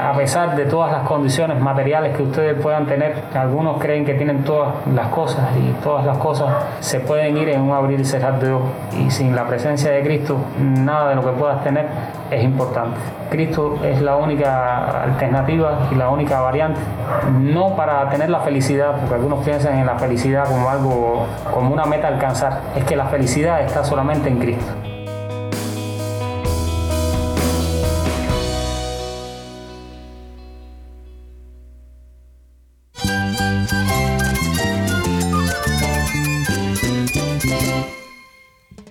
a pesar de todas las condiciones materiales que ustedes puedan tener, algunos creen que tienen todas las cosas y todas las cosas se pueden ir en un abrir y cerrar de ojos. Y sin la presencia de Cristo, nada de lo que puedas tener es importante. Cristo es la única alternativa y la única variante, no para tener la felicidad, porque algunos piensan en la felicidad como algo, como una meta a alcanzar, es que la felicidad está solamente en Cristo.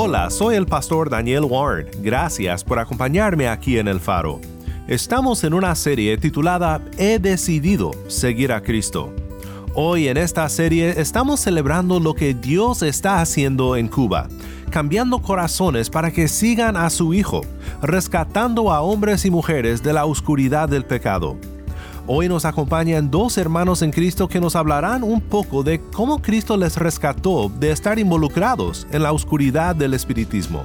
Hola, soy el pastor Daniel Warren. Gracias por acompañarme aquí en El Faro. Estamos en una serie titulada He decidido seguir a Cristo. Hoy en esta serie estamos celebrando lo que Dios está haciendo en Cuba, cambiando corazones para que sigan a su Hijo, rescatando a hombres y mujeres de la oscuridad del pecado. Hoy nos acompañan dos hermanos en Cristo que nos hablarán un poco de cómo Cristo les rescató de estar involucrados en la oscuridad del espiritismo.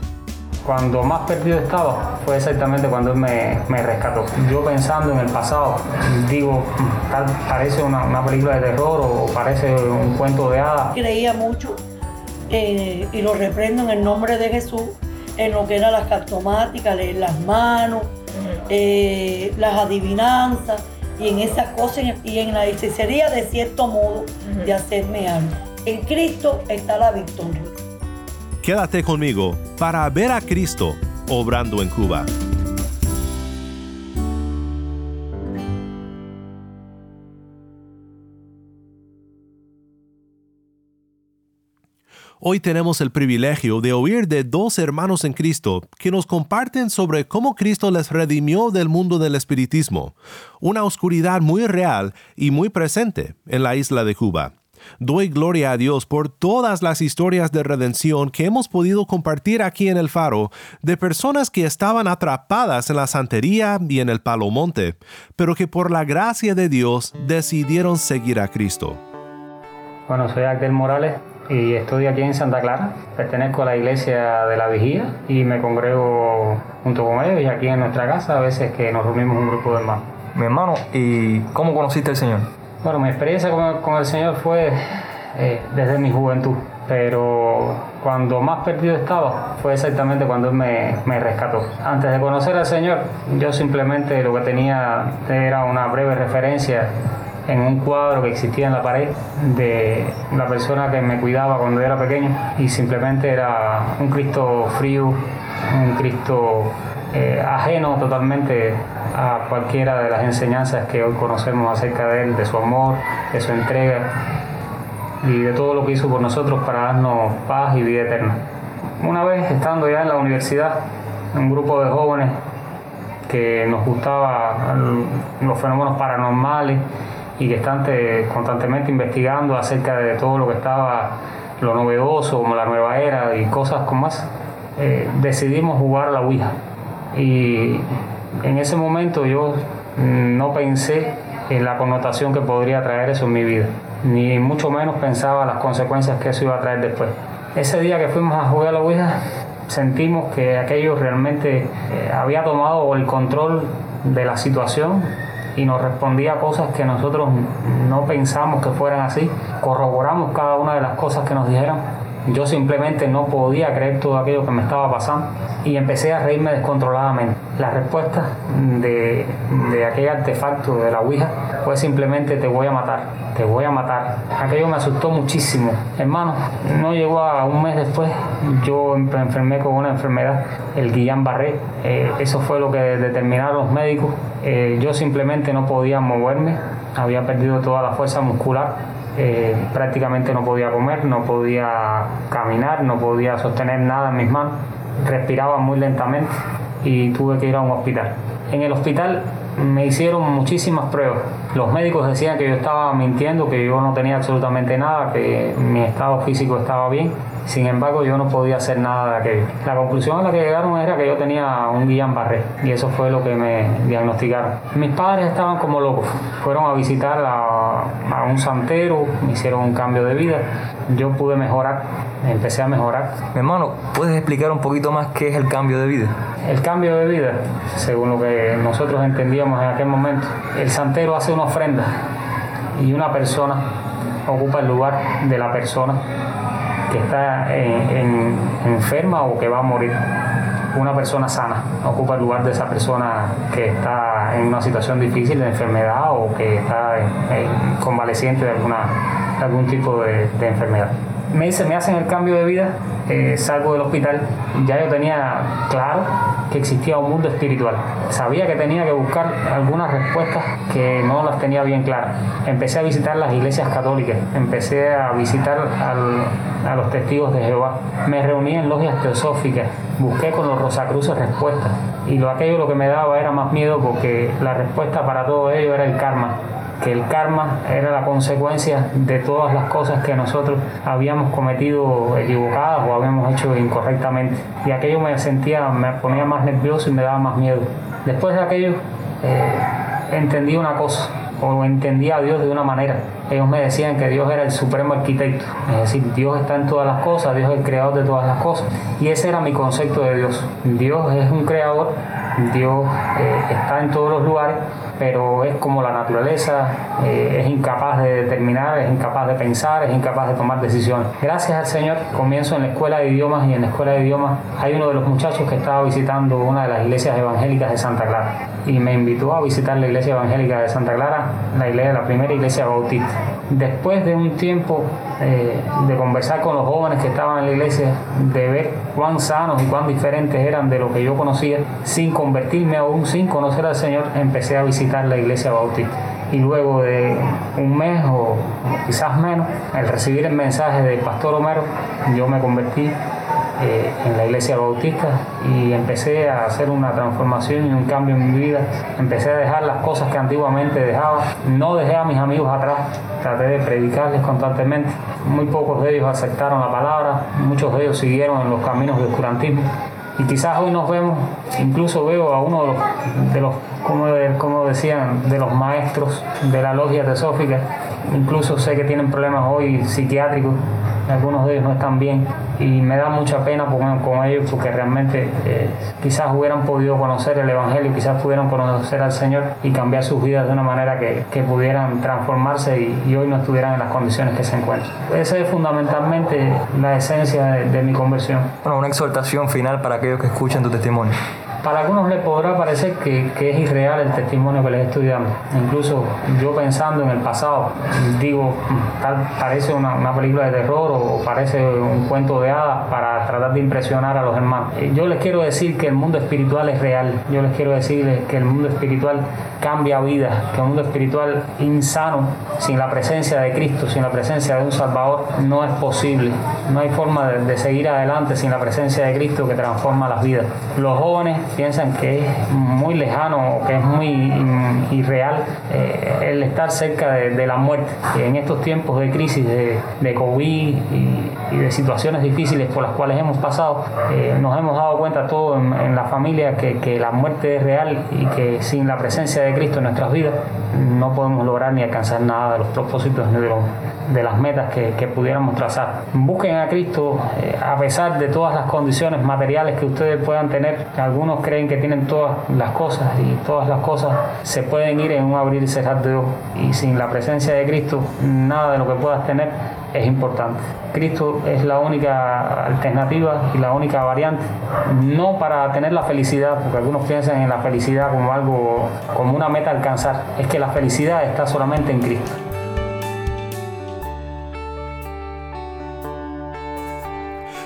Cuando más perdido estaba fue exactamente cuando Él me, me rescató. Yo pensando en el pasado, digo, tal, parece una, una, película de terror o parece un cuento de hadas. Creía mucho eh, y lo reprendo en el nombre de Jesús en lo que era las cartomáticas, leer las manos, eh, las adivinanzas y en esas cosas y en la hechicería de cierto modo de hacerme algo. En Cristo está la victoria. Quédate conmigo para ver a Cristo obrando en Cuba. Hoy tenemos el privilegio de oír de dos hermanos en Cristo que nos comparten sobre cómo Cristo les redimió del mundo del espiritismo, una oscuridad muy real y muy presente en la isla de Cuba. Doy gloria a Dios por todas las historias de redención que hemos podido compartir aquí en el faro de personas que estaban atrapadas en la santería y en el palomonte, pero que por la gracia de Dios decidieron seguir a Cristo. Bueno, soy Agdel Morales y estoy aquí en Santa Clara. Pertenezco a la iglesia de la Vigía y me congrego junto con ellos y aquí en nuestra casa a veces que nos reunimos un grupo de hermanos. Mi hermano, ¿y cómo conociste al Señor? Bueno, mi experiencia con, con el Señor fue eh, desde mi juventud, pero cuando más perdido estaba fue exactamente cuando Él me, me rescató. Antes de conocer al Señor, yo simplemente lo que tenía era una breve referencia en un cuadro que existía en la pared de la persona que me cuidaba cuando era pequeño y simplemente era un Cristo frío, un Cristo eh, ajeno totalmente a cualquiera de las enseñanzas que hoy conocemos acerca de Él, de su amor, de su entrega y de todo lo que hizo por nosotros para darnos paz y vida eterna. Una vez estando ya en la universidad, un grupo de jóvenes que nos gustaba los fenómenos paranormales y que están constantemente investigando acerca de todo lo que estaba, lo novedoso, como la nueva era y cosas como más, eh, decidimos jugar la Ouija. Y en ese momento yo no pensé en la connotación que podría traer eso en mi vida, ni mucho menos pensaba las consecuencias que eso iba a traer después. Ese día que fuimos a jugar a la Ouija, sentimos que aquello realmente eh, había tomado el control de la situación y nos respondía cosas que nosotros no pensamos que fueran así. Corroboramos cada una de las cosas que nos dijeron. Yo simplemente no podía creer todo aquello que me estaba pasando y empecé a reírme descontroladamente. La respuesta de, de aquel artefacto de la Ouija fue simplemente te voy a matar. te voy a matar. Aquello me asustó muchísimo. Hermano, no llegó a un mes después, yo me enfermé con una enfermedad, el Guillain-Barré. Eh, eso fue lo que determinaron los médicos. Eh, yo simplemente no podía moverme, había perdido toda la fuerza muscular. Eh, prácticamente no podía comer, no podía caminar, no podía sostener nada en mis manos, respiraba muy lentamente y tuve que ir a un hospital. En el hospital me hicieron muchísimas pruebas. Los médicos decían que yo estaba mintiendo, que yo no tenía absolutamente nada, que mi estado físico estaba bien. Sin embargo, yo no podía hacer nada de aquello. La conclusión a la que llegaron era que yo tenía un Guillain-Barré y eso fue lo que me diagnosticaron. Mis padres estaban como locos. Fueron a visitar a, a un santero, me hicieron un cambio de vida. Yo pude mejorar, empecé a mejorar. Mi hermano, ¿puedes explicar un poquito más qué es el cambio de vida? El cambio de vida, según lo que nosotros entendíamos en aquel momento, el santero hace una ofrenda y una persona ocupa el lugar de la persona que está en- en- enferma o que va a morir. Una persona sana ocupa el lugar de esa persona que está en una situación difícil de enfermedad o que está en- en convaleciente de, alguna, algún tipo de, de enfermedad. Me dice, me hacen el cambio de vida, eh, salgo del hospital, ya yo tenía claro que existía un mundo espiritual. Sabía que tenía que buscar algunas respuestas que no las tenía bien claras. Empecé a visitar las iglesias católicas, empecé a visitar a los testigos de Jehová, me reuní en logias teosóficas, busqué con los Rosacruces respuestas y lo aquello lo que me daba era más miedo porque la respuesta para todo ello era el karma que el karma era la consecuencia de todas las cosas que nosotros habíamos cometido equivocadas o habíamos hecho incorrectamente. Y aquello me sentía, me ponía más nervioso y me daba más miedo. Después de aquello, eh, entendí una cosa, o entendí a Dios de una manera. Ellos me decían que Dios era el supremo arquitecto, es decir, Dios está en todas las cosas, Dios es el creador de todas las cosas. Y ese era mi concepto de Dios. Dios es un creador, Dios eh, está en todos los lugares, pero es como la naturaleza, eh, es incapaz de determinar, es incapaz de pensar, es incapaz de tomar decisiones. Gracias al Señor, comienzo en la escuela de idiomas y en la escuela de idiomas hay uno de los muchachos que estaba visitando una de las iglesias evangélicas de Santa Clara y me invitó a visitar la iglesia evangélica de Santa Clara, la, iglesia, la primera iglesia bautista. Después de un tiempo eh, de conversar con los jóvenes que estaban en la iglesia, de ver cuán sanos y cuán diferentes eran de lo que yo conocía, sin convertirme aún, sin conocer al Señor, empecé a visitar la iglesia bautista. Y luego de un mes o quizás menos, al recibir el mensaje del pastor Homero, yo me convertí eh, en la iglesia bautista y empecé a hacer una transformación y un cambio en mi vida. Empecé a dejar las cosas que antiguamente dejaba. No dejé a mis amigos atrás, traté de predicarles constantemente. Muy pocos de ellos aceptaron la palabra, muchos de ellos siguieron en los caminos del oscurantismo. Y quizás hoy nos vemos, incluso veo a uno de los, de los como, de- como decían, de los maestros de la logia teosófica. Incluso sé que tienen problemas hoy psiquiátricos, algunos de ellos no están bien y me da mucha pena con, con ellos porque realmente eh, quizás hubieran podido conocer el Evangelio, quizás pudieran conocer al Señor y cambiar sus vidas de una manera que, que pudieran transformarse y, hoy no estuvieran en las condiciones que se encuentran. Esa es fundamentalmente la esencia de mi conversión. Bueno, una exhortación final para aquellos que escuchan tu testimonio. Para algunos les podrá parecer que, que es irreal el testimonio que les estoy dando. Incluso yo pensando en el pasado, digo, tal parece una, una película de terror o parece un cuento de hadas para tratar de impresionar a los hermanos. Eh, Yo les quiero decir que el mundo espiritual es real. Yo les quiero decirles que el mundo espiritual cambia vidas, que el mundo espiritual insano, sin la presencia de Cristo, sin la presencia de un Salvador, no es posible. No hay forma de, de seguir adelante sin la presencia de Cristo que transforma las vidas. Los jóvenes piensan que es muy lejano o que es muy in- irreal eh, el estar cerca de, la muerte. En estos tiempos de crisis de, COVID y, y de situaciones difíciles por las cuales hemos pasado, eh, nos hemos dado cuenta todos en, en la familia que, que la muerte es real y que sin la presencia de Cristo en nuestras vidas no podemos lograr ni alcanzar nada de los propósitos ni de, las metas que, que pudiéramos trazar. Busquen a Cristo eh, a pesar de todas las condiciones materiales que ustedes puedan tener. Algunos creen que tienen todas las cosas y todas las cosas se pueden ir en un abrir y cerrar de ojos. Y sin la presencia de Cristo, nada de lo que puedas tener es importante. Cristo es la única alternativa y la única variante, no para tener la felicidad, porque algunos piensan en la felicidad como algo, como una meta a alcanzar, es que la felicidad está solamente en Cristo.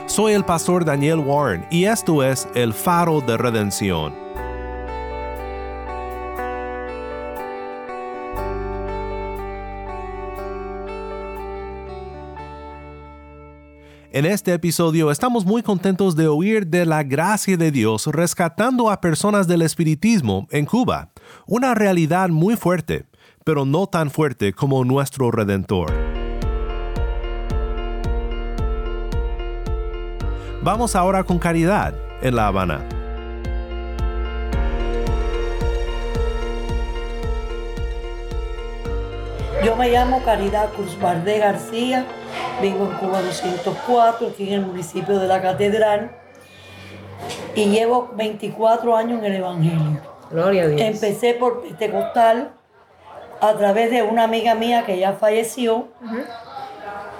Soy el pastor Daniel Warren y esto es El Faro de Redención. En este episodio estamos muy contentos de oír de la gracia de Dios rescatando a personas del espiritismo en Cuba, una realidad muy fuerte, pero no tan fuerte como nuestro Redentor. Vamos ahora con Caridad en La Habana. Yo me llamo Caridad Cruz García, vivo en Cuba 204, aquí en el municipio de la Catedral, y llevo 24 años en el Evangelio. Gloria a Dios. Empecé por Pentecostal a través de una amiga mía que ya falleció,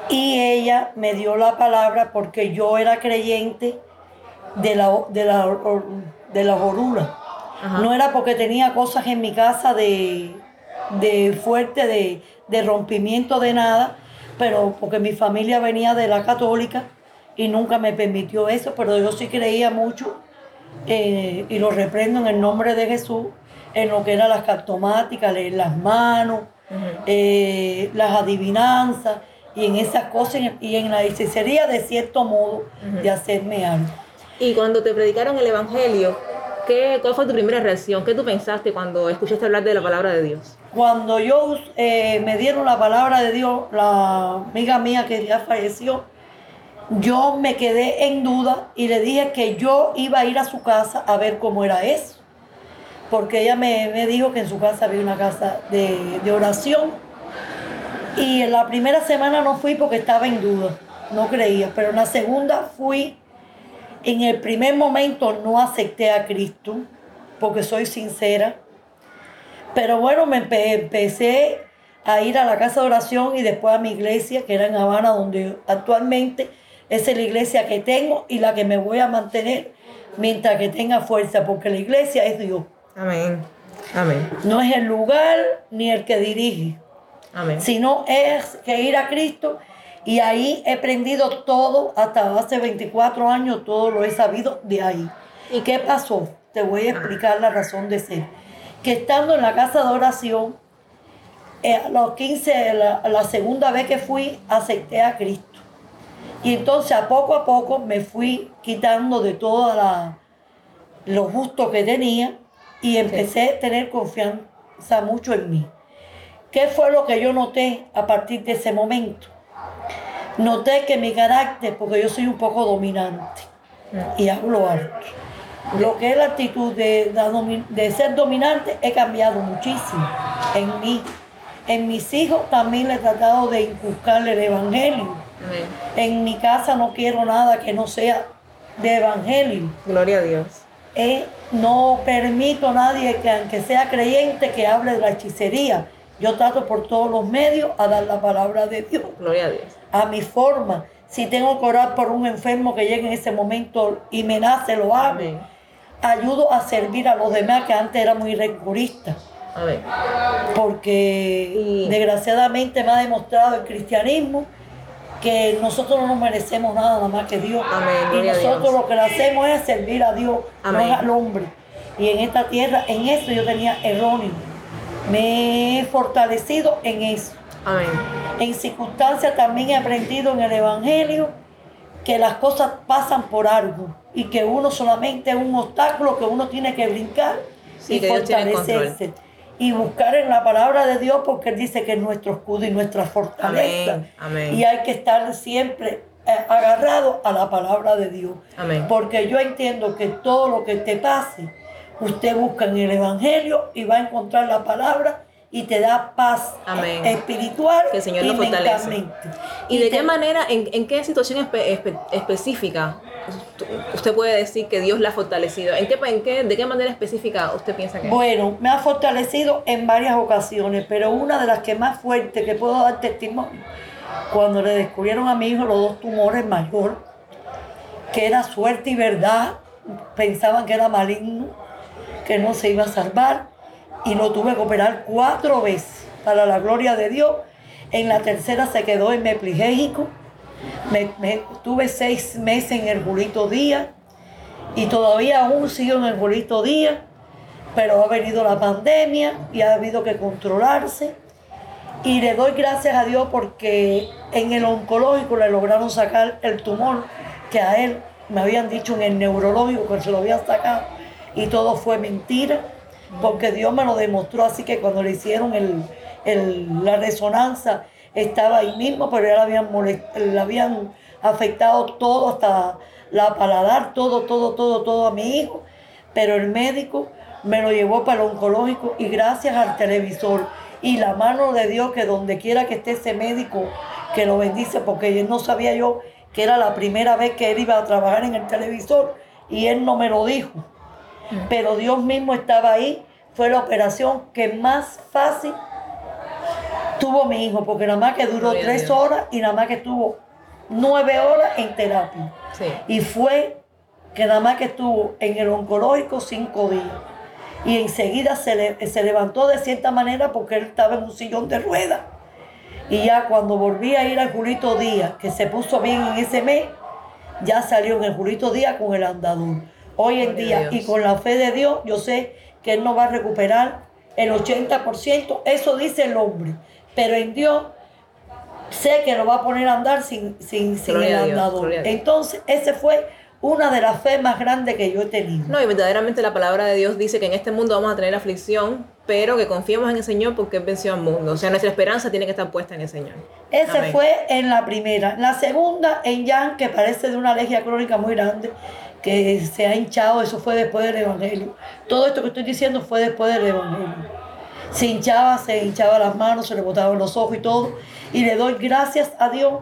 y ella me dio la palabra porque yo era creyente de la, de la, de la. No era porque tenía cosas en mi casa de, de fuerte, de, de rompimiento de nada, pero porque mi familia venía de la católica y nunca me permitió eso, pero yo sí creía mucho eh, y lo reprendo en el nombre de Jesús en lo que eran las cartomáticas, leer las manos, eh, las adivinanzas y en esas cosas y en la hechicería de cierto modo de hacerme algo. Y cuando te predicaron el Evangelio, ¿qué, ¿cuál fue tu primera reacción? ¿Qué tú pensaste cuando escuchaste hablar de la palabra de Dios? Cuando yo eh, me dieron la palabra de Dios, la amiga mía que ya falleció, yo me quedé en duda y le dije que yo iba a ir a su casa a ver cómo era eso. Porque ella me, me dijo que en su casa había una casa de, de oración. Y en la primera semana no fui porque estaba en duda, no creía. Pero en la segunda fui. En el primer momento no acepté a Cristo, porque soy sincera. Pero bueno, me empe- empecé a ir a la casa de oración y después a mi iglesia, que era en Habana, donde actualmente esa es la iglesia que tengo y la que me voy a mantener mientras que tenga fuerza, porque la iglesia es Dios. Amén. Amén. No es el lugar ni el que dirige, Amén. sino es que ir a Cristo. Y ahí he aprendido todo, hasta hace 24 años, todo lo he sabido de ahí. ¿Y qué pasó? Te voy a explicar la razón de ser. Que estando en la casa de oración, eh, a los 15, la, segunda vez que fui, acepté a Cristo. Y entonces a poco a poco me fui quitando de toda la, lo justo que tenía y empecé a tener confianza mucho en mí. ¿Qué fue lo que yo noté a partir de ese momento? Noté que mi carácter, porque yo soy un poco dominante y hablo alto, lo que es la actitud de, de ser dominante he cambiado muchísimo en mí. En mis hijos también le he tratado de inculcarle el evangelio. Amén. En mi casa no quiero nada que no sea de evangelio. Gloria a Dios. Eh, no permito a nadie que aunque sea creyente que hable de la hechicería. Yo trato por todos los medios a dar la palabra de Dios, Gloria a Dios. a mi forma. Si tengo que orar por un enfermo que llegue en ese momento y me nace, lo hago. Amén. Ayudo a servir a los demás que antes era muy recurista. Porque desgraciadamente me ha demostrado el cristianismo que nosotros no nos merecemos nada, nada más que Dios. Amén, y nosotros lo que le hacemos es servir a Dios, Amén. no al hombre. Y en esta tierra, en eso yo tenía erróneo. Me he fortalecido en eso. Amén. En circunstancias también he aprendido en el Evangelio que las cosas pasan por algo y que uno solamente es un obstáculo que uno tiene que brincar Sí, y que fortalecerse. Y buscar en la palabra de Dios porque Él dice que es nuestro escudo y nuestra fortaleza. Amén, amén. Y hay que estar siempre eh, agarrado a la palabra de Dios. Amén. Porque yo entiendo que todo lo que te pase, usted busca en el Evangelio y va a encontrar la palabra y te da paz Amén. espiritual Que el Señor y lo fortalece. ¿Y de te- qué manera, en, en qué situación espe- espe- específica usted puede decir que Dios la ha fortalecido? ¿En qué, en qué, ¿De qué manera específica usted piensa que? Bueno, me ha fortalecido en varias ocasiones, pero una de las que más fuerte que puedo dar testimonio, cuando le descubrieron a mi hijo los dos tumores mayor, que era suerte y verdad, pensaban que era maligno, que no se iba a salvar, y lo tuve que operar cuatro veces, para la gloria de Dios. En la tercera se quedó hemiplegético Me, me- tuve seis meses en el Julito Díaz y todavía aún sigo en el Julito Díaz, pero ha venido la pandemia y ha habido que controlarse. Y le doy gracias a Dios porque en el oncológico le lograron sacar el tumor que a él me habían dicho en el neurológico que se lo habían sacado y todo fue mentira porque Dios me lo demostró así que cuando le hicieron el, el- la resonancia estaba ahí mismo pero ya le habían, molest- le habían afectado todo hasta la paladar todo todo todo todo a mi hijo. Pero el médico me lo llevó para el oncológico y gracias al televisor y la mano de Dios que donde quiera que esté ese médico que lo bendice porque no sabía yo que era la primera vez que él iba a trabajar en el televisor y él no me lo dijo pero Dios mismo estaba ahí fue la operación que más fácil tuvo mi hijo porque nada más que duró Gloria tres horas y nada más que estuvo nueve horas en terapia Sí. y fue que nada más que estuvo en el oncológico cinco días. Y enseguida se, le- se levantó de cierta manera porque él estaba en un sillón de ruedas. Y ya cuando volví a ir al Julito Díaz, que se puso bien en ese mes, ya salió en el Julito Díaz con el andador. Hoy en día, y con la fe de Dios, yo sé que él no va a recuperar el 80%, eso dice el hombre. Pero en Dios sé que lo va a poner a andar sin, sin, sin el andador. Dios. Entonces, ese fue una de las fe más grandes que yo he tenido. No, y verdaderamente la palabra de Dios dice que en este mundo vamos a tener aflicción, pero que confiemos en el Señor porque Él venció al mundo. O sea, nuestra esperanza tiene que estar puesta en el Señor. Ese Amén. fue en la primera. La segunda, en Jan, que parece de una alergia crónica muy grande, que se ha hinchado, eso fue después del Evangelio. Todo esto que estoy diciendo fue después del Evangelio. Se hinchaba, se hinchaba las manos, se le botaban los ojos y todo. Y le doy gracias a Dios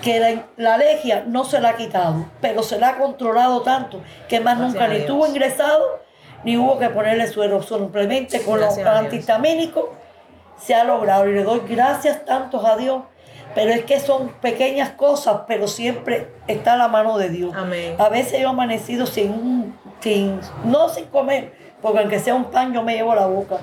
que la, la alergia no se la ha quitado, pero se la ha controlado tanto que más Gracias nunca ni estuvo ingresado, ni hubo que ponerle suero. Simplemente con los Gracias antihistamínicos se ha logrado y le doy gracias tantos a Dios. Pero es que son pequeñas cosas, pero siempre está la mano de Dios. Amén. A veces yo he amanecido sin, un- sin, no sin comer, porque aunque sea un pan yo me llevo la boca,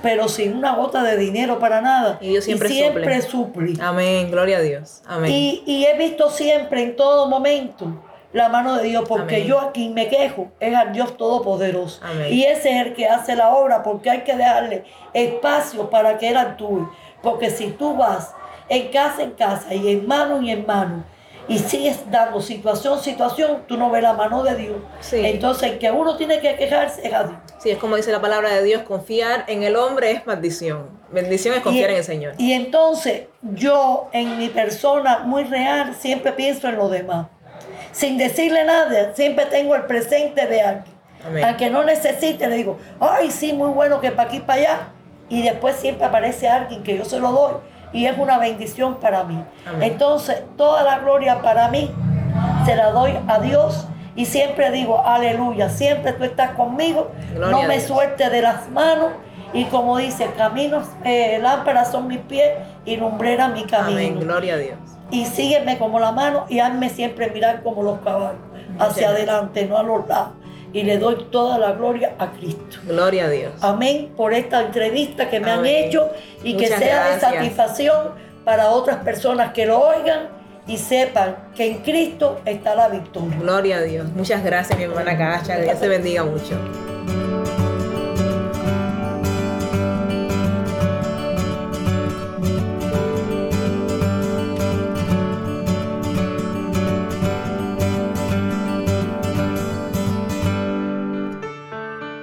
pero sin una gota de dinero para nada. Y Dios siempre, siempre suple. suple. Amén, gloria a Dios. Amén. Y, y he visto siempre, en todo momento, la mano de Dios, porque Amén. yo aquí me quejo, es al Dios Todopoderoso. Amén. Y ese es el que hace la obra, porque hay que darle espacio para que Él actúe. Porque si tú vas en casa en casa y en mano y en mano, y sigues dando situación, situación, tú no ves la mano de Dios. Sí. Entonces, el que uno tiene que quejarse es a Dios. Sí, es como dice la palabra de Dios, confiar en el hombre es maldición. Bendición es confiar Y- en el Señor. Y entonces yo en mi persona muy real siempre pienso en lo demás. Sin decirle nada, siempre tengo el presente de alguien. Amén. Al que no necesite le digo, ay, sí, muy bueno que para aquí para allá. Y después siempre aparece alguien que yo se lo doy y es una bendición para mí. Amén. Entonces, toda la gloria para mí se la doy a Dios y siempre digo, aleluya, siempre tú estás conmigo, Gloria no me suelte de las manos y como dice, caminos, eh, lámparas son mis pies y lumbrera mi camino. Amén, gloria a Dios. Y sígueme como la mano y hazme siempre mirar como los caballos, hacia Muchas adelante, no a los lados. Y le doy toda la gloria a Cristo. Gloria a Dios. Amén por esta entrevista que me han hecho y que sea de satisfacción para otras personas que lo oigan y sepan que en Cristo está la victoria. Gloria a Dios. Muchas gracias, mi hermana Cacha. Dios te bendiga mucho.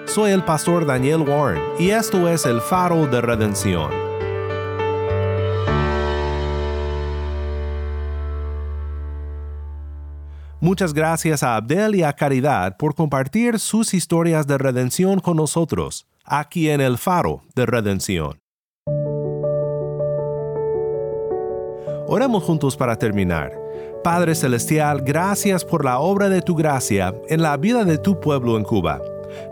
Soy el pastor Daniel Warren y esto es el faro de redención. Muchas gracias a Abdel y a Caridad por compartir sus historias de redención con nosotros, aquí en el faro de redención. Oremos juntos para terminar. Padre Celestial, gracias por la obra de tu gracia en la vida de tu pueblo en Cuba.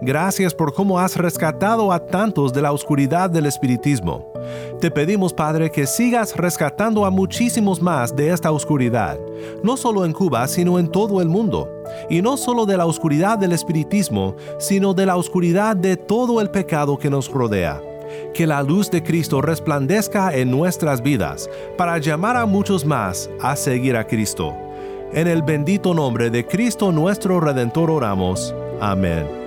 Gracias por cómo has rescatado a tantos de la oscuridad del espiritismo. Te pedimos, Padre, que sigas rescatando a muchísimos más de esta oscuridad, no solo en Cuba, sino en todo el mundo. Y no solo de la oscuridad del espiritismo, sino de la oscuridad de todo el pecado que nos rodea Que la luz de Cristo resplandezca en nuestras vidas para llamar a muchos más a seguir a Cristo. En el bendito nombre de Cristo nuestro Redentor oramos. Amén.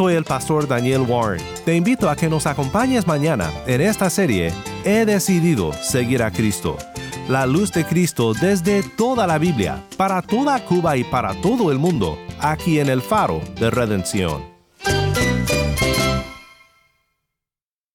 Soy el pastor Daniel Warren. Te invito a que nos acompañes mañana en esta serie He decidido seguir a Cristo. La luz de Cristo desde toda la Biblia, para toda Cuba y para todo el mundo, aquí en el faro de redención.